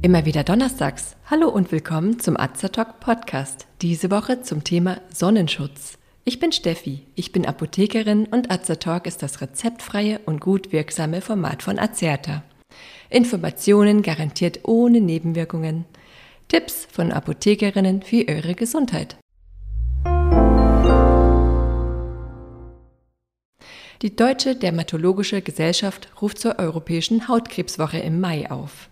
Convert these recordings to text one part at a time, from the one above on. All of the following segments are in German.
Immer wieder donnerstags. Hallo und willkommen zum Azertalk Podcast. Diese Woche zum Thema Sonnenschutz. Ich bin Steffi, ich bin Apothekerin und Azertalk ist das rezeptfreie und gut wirksame Format von Azerta. Informationen garantiert ohne Nebenwirkungen. Tipps von Apothekerinnen für eure Gesundheit. Die Deutsche Dermatologische Gesellschaft ruft zur Europäischen Hautkrebswoche im Mai auf.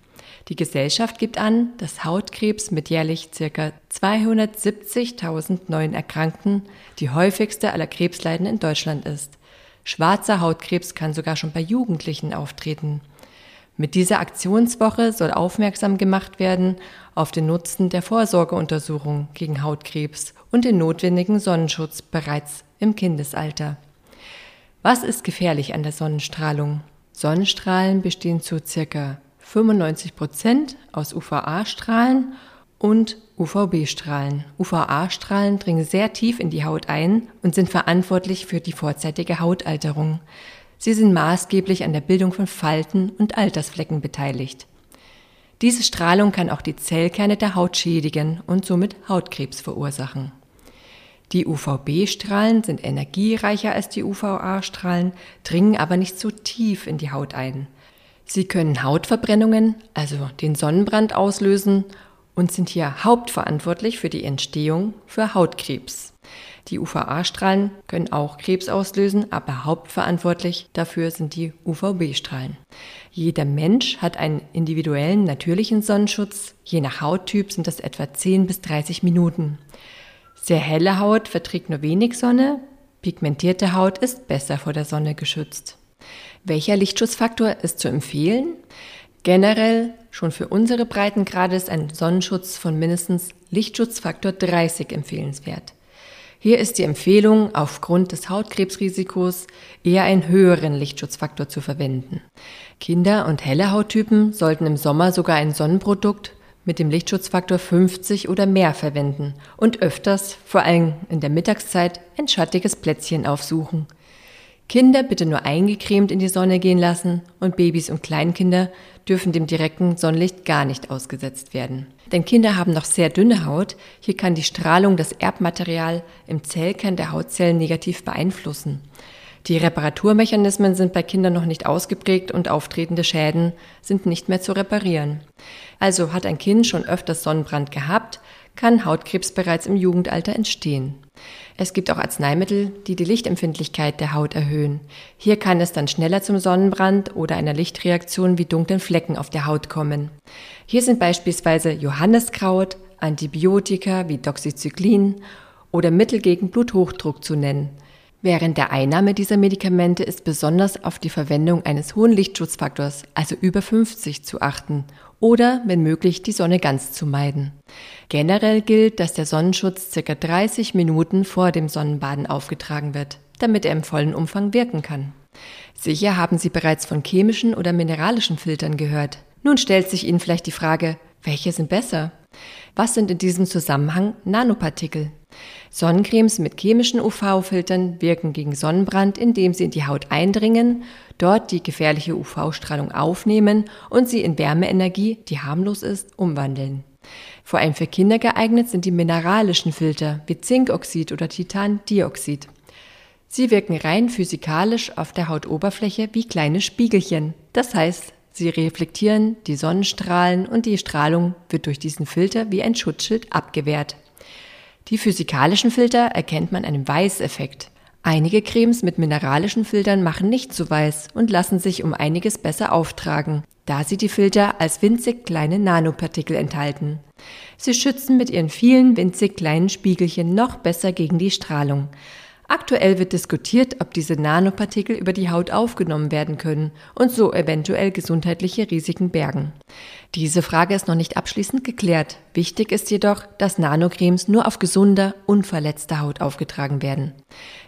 Die Gesellschaft gibt an, dass Hautkrebs mit jährlich ca. 270.000 neuen Erkrankten die häufigste aller Krebsleiden in Deutschland ist. Schwarzer Hautkrebs kann sogar schon bei Jugendlichen auftreten. Mit dieser Aktionswoche soll aufmerksam gemacht werden auf den Nutzen der Vorsorgeuntersuchung gegen Hautkrebs und den notwendigen Sonnenschutz bereits im Kindesalter. Was ist gefährlich an der Sonnenstrahlung? Sonnenstrahlen bestehen zu circa 95 Prozent aus UVA-Strahlen und UVB-Strahlen. UVA-Strahlen dringen sehr tief in die Haut ein und sind verantwortlich für die vorzeitige Hautalterung. Sie sind maßgeblich an der Bildung von Falten und Altersflecken beteiligt. Diese Strahlung kann auch die Zellkerne der Haut schädigen und somit Hautkrebs verursachen. Die UVB-Strahlen sind energiereicher als die UVA-Strahlen, dringen aber nicht so tief in die Haut ein. Sie können Hautverbrennungen, also den Sonnenbrand auslösen und sind hier hauptverantwortlich für die Entstehung für Hautkrebs. Die UVA-Strahlen können auch Krebs auslösen, aber hauptverantwortlich dafür sind die UVB-Strahlen. Jeder Mensch hat einen individuellen natürlichen Sonnenschutz. Je nach Hauttyp sind das etwa 10 bis 30 Minuten. Sehr helle Haut verträgt nur wenig Sonne, pigmentierte Haut ist besser vor der Sonne geschützt. Welcher Lichtschutzfaktor ist zu empfehlen? Generell schon für unsere Breitengrade ist ein Sonnenschutz von mindestens Lichtschutzfaktor 30 empfehlenswert. Hier ist die Empfehlung, aufgrund des Hautkrebsrisikos eher einen höheren Lichtschutzfaktor zu verwenden. Kinder und helle Hauttypen sollten im Sommer sogar ein Sonnenprodukt mit dem Lichtschutzfaktor 50 oder mehr verwenden und öfters, vor allem in der Mittagszeit, ein schattiges Plätzchen aufsuchen. Kinder bitte nur eingecremt in die Sonne gehen lassen und Babys und Kleinkinder dürfen dem direkten Sonnenlicht gar nicht ausgesetzt werden. Denn Kinder haben noch sehr dünne Haut, hier kann die Strahlung das Erbmaterial im Zellkern der Hautzellen negativ beeinflussen. Die Reparaturmechanismen sind bei Kindern noch nicht ausgeprägt und auftretende Schäden sind nicht mehr zu reparieren. Also hat ein Kind schon öfters Sonnenbrand gehabt, kann Hautkrebs bereits im Jugendalter entstehen. Es gibt auch Arzneimittel, die die Lichtempfindlichkeit der Haut erhöhen. Hier kann es dann schneller zum Sonnenbrand oder einer Lichtreaktion wie dunklen Flecken auf der Haut kommen. Hier sind beispielsweise Johanneskraut, Antibiotika wie Doxycyclin oder Mittel gegen Bluthochdruck zu nennen. Während der Einnahme dieser Medikamente ist besonders auf die Verwendung eines hohen Lichtschutzfaktors, also über 50, zu achten oder, wenn möglich, die Sonne ganz zu meiden. Generell gilt, dass der Sonnenschutz ca. 30 Minuten vor dem Sonnenbaden aufgetragen wird, damit er im vollen Umfang wirken kann. Sicher haben Sie bereits von chemischen oder mineralischen Filtern gehört. Nun stellt sich Ihnen vielleicht die Frage, welche sind besser? Was sind in diesem Zusammenhang Nanopartikel? Sonnencremes mit chemischen UV-Filtern wirken gegen Sonnenbrand, indem sie in die Haut eindringen, dort die gefährliche UV-Strahlung aufnehmen und sie in Wärmeenergie, die harmlos ist, umwandeln. Vor allem für Kinder geeignet sind die mineralischen Filter wie Zinkoxid oder Titandioxid. Sie wirken rein physikalisch auf der Hautoberfläche wie kleine Spiegelchen. Das heißt, sie reflektieren die Sonnenstrahlen und die Strahlung wird durch diesen Filter wie ein Schutzschild abgewehrt. Die physikalischen Filter erkennt man einem Weißeffekt. Einige Cremes mit mineralischen Filtern machen nicht so weiß und lassen sich um einiges besser auftragen, da sie die Filter als winzig kleine Nanopartikel enthalten. Sie schützen mit ihren vielen winzig kleinen Spiegelchen noch besser gegen die Strahlung. Aktuell wird diskutiert, ob diese Nanopartikel über die Haut aufgenommen werden können und so eventuell gesundheitliche Risiken bergen. Diese Frage ist noch nicht abschließend geklärt. Wichtig ist jedoch, dass Nanocremes nur auf gesunder, unverletzter Haut aufgetragen werden.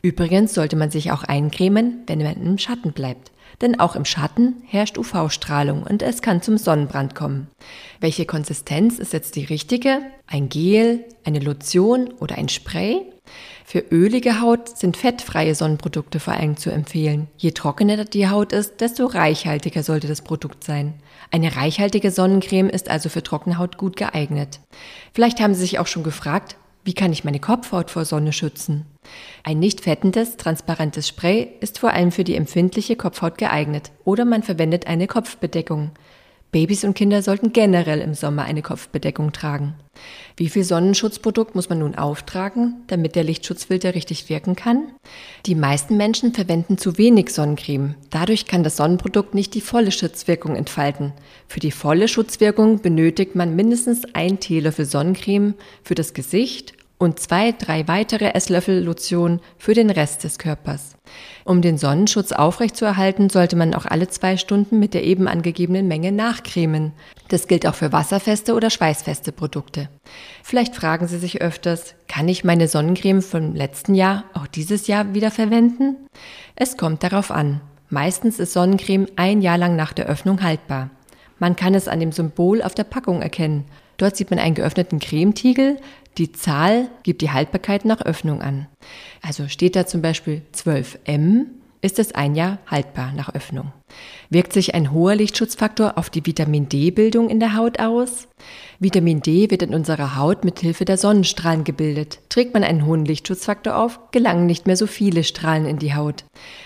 Übrigens sollte man sich auch eincremen, wenn man im Schatten bleibt. Denn auch im Schatten herrscht UV-Strahlung und es kann zum Sonnenbrand kommen. Welche Konsistenz ist jetzt die richtige? Ein Gel, eine Lotion oder ein Spray? Für ölige Haut sind fettfreie Sonnenprodukte vor allem zu empfehlen. Je trockener die Haut ist, desto reichhaltiger sollte das Produkt sein. Eine reichhaltige Sonnencreme ist also für trockene Haut gut geeignet. Vielleicht haben Sie sich auch schon gefragt, wie kann ich meine Kopfhaut vor Sonne schützen? Ein nicht fettendes, transparentes Spray ist vor allem für die empfindliche Kopfhaut geeignet oder man verwendet eine Kopfbedeckung. Babys und Kinder sollten generell im Sommer eine Kopfbedeckung tragen. Wie viel Sonnenschutzprodukt muss man nun auftragen, damit der Lichtschutzfilter richtig wirken kann? Die meisten Menschen verwenden zu wenig Sonnencreme. Dadurch kann das Sonnenprodukt nicht die volle Schutzwirkung entfalten. Für die volle Schutzwirkung benötigt man mindestens ein Teelöffel Sonnencreme für das Gesicht und zwei, drei weitere Esslöffel Lotion für den Rest des Körpers. Um den Sonnenschutz aufrechtzuerhalten, sollte man auch alle zwei Stunden mit der eben angegebenen Menge nachcremen. Das gilt auch für wasserfeste oder schweißfeste Produkte. Vielleicht fragen Sie sich öfters, kann ich meine Sonnencreme vom letzten Jahr auch dieses Jahr wieder verwenden? Es kommt darauf an. Meistens ist Sonnencreme ein Jahr lang nach der Öffnung haltbar. Man kann es an dem Symbol auf der Packung erkennen. Dort sieht man einen geöffneten Cremetiegel, die Zahl gibt die Haltbarkeit nach Öffnung an. Also steht da zum Beispiel 12M, ist es ein Jahr haltbar nach Öffnung. Wirkt sich ein hoher Lichtschutzfaktor auf die Vitamin D-Bildung in der Haut aus? Vitamin D wird in unserer Haut mit Hilfe der Sonnenstrahlen gebildet. Trägt man einen hohen Lichtschutzfaktor auf, gelangen nicht mehr so viele Strahlen in die Haut.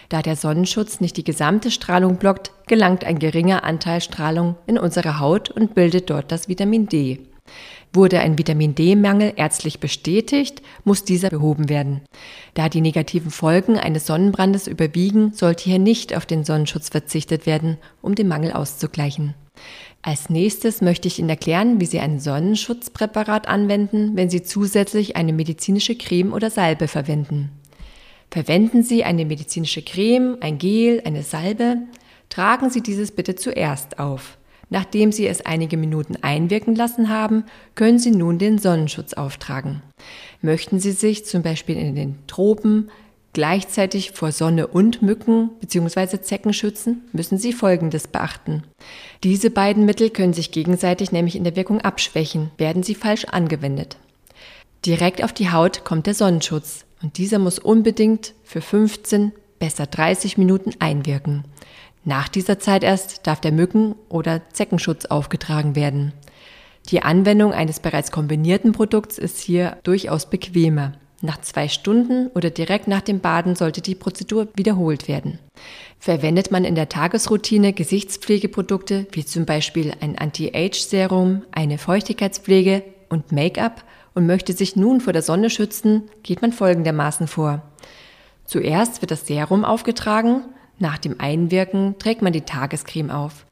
Da der Sonnenschutz nicht die gesamte Strahlung blockt, gelangt ein geringer Anteil Strahlung in unsere Haut und bildet dort das Vitamin D. Wurde ein Vitamin D-Mangel ärztlich bestätigt, muss dieser behoben werden. Da die negativen Folgen eines Sonnenbrandes überwiegen, sollte hier nicht auf den Sonnenschutz verzichtet werden, um den Mangel auszugleichen. Als nächstes möchte ich Ihnen erklären, wie Sie ein Sonnenschutzpräparat anwenden, wenn Sie zusätzlich eine medizinische Creme oder Salbe verwenden. Verwenden Sie eine medizinische Creme, ein Gel, eine Salbe. Tragen Sie dieses bitte zuerst auf. Nachdem Sie es einige Minuten einwirken lassen haben, können Sie nun den Sonnenschutz auftragen. Möchten Sie sich zum Beispiel in den Tropen gleichzeitig vor Sonne und Mücken bzw. Zecken schützen, müssen Sie Folgendes beachten. Diese beiden Mittel können sich gegenseitig nämlich in der Wirkung abschwächen, werden sie falsch angewendet. Direkt auf die Haut kommt der Sonnenschutz und dieser muss unbedingt für 15, besser 30 Minuten einwirken. Nach dieser Zeit erst darf der Mücken- oder Zeckenschutz aufgetragen werden. Die Anwendung eines bereits kombinierten Produkts ist hier durchaus bequemer. Nach zwei Stunden oder direkt nach dem Baden sollte die Prozedur wiederholt werden. Verwendet man in der Tagesroutine Gesichtspflegeprodukte wie zum Beispiel ein Anti-Age-Serum, eine Feuchtigkeitspflege und Make-up und möchte sich nun vor der Sonne schützen, geht man folgendermaßen vor. Zuerst wird das Serum aufgetragen, nach dem Einwirken trägt man die Tagescreme auf.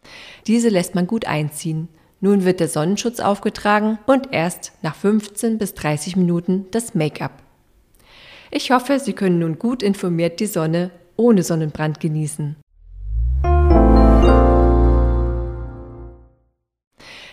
Diese lässt man gut einziehen. Nun wird der Sonnenschutz aufgetragen und erst nach 15 bis 30 Minuten das Make-up. Ich hoffe, Sie können nun gut informiert die Sonne ohne Sonnenbrand genießen.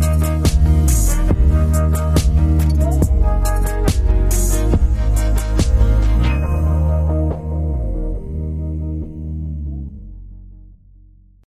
Bye.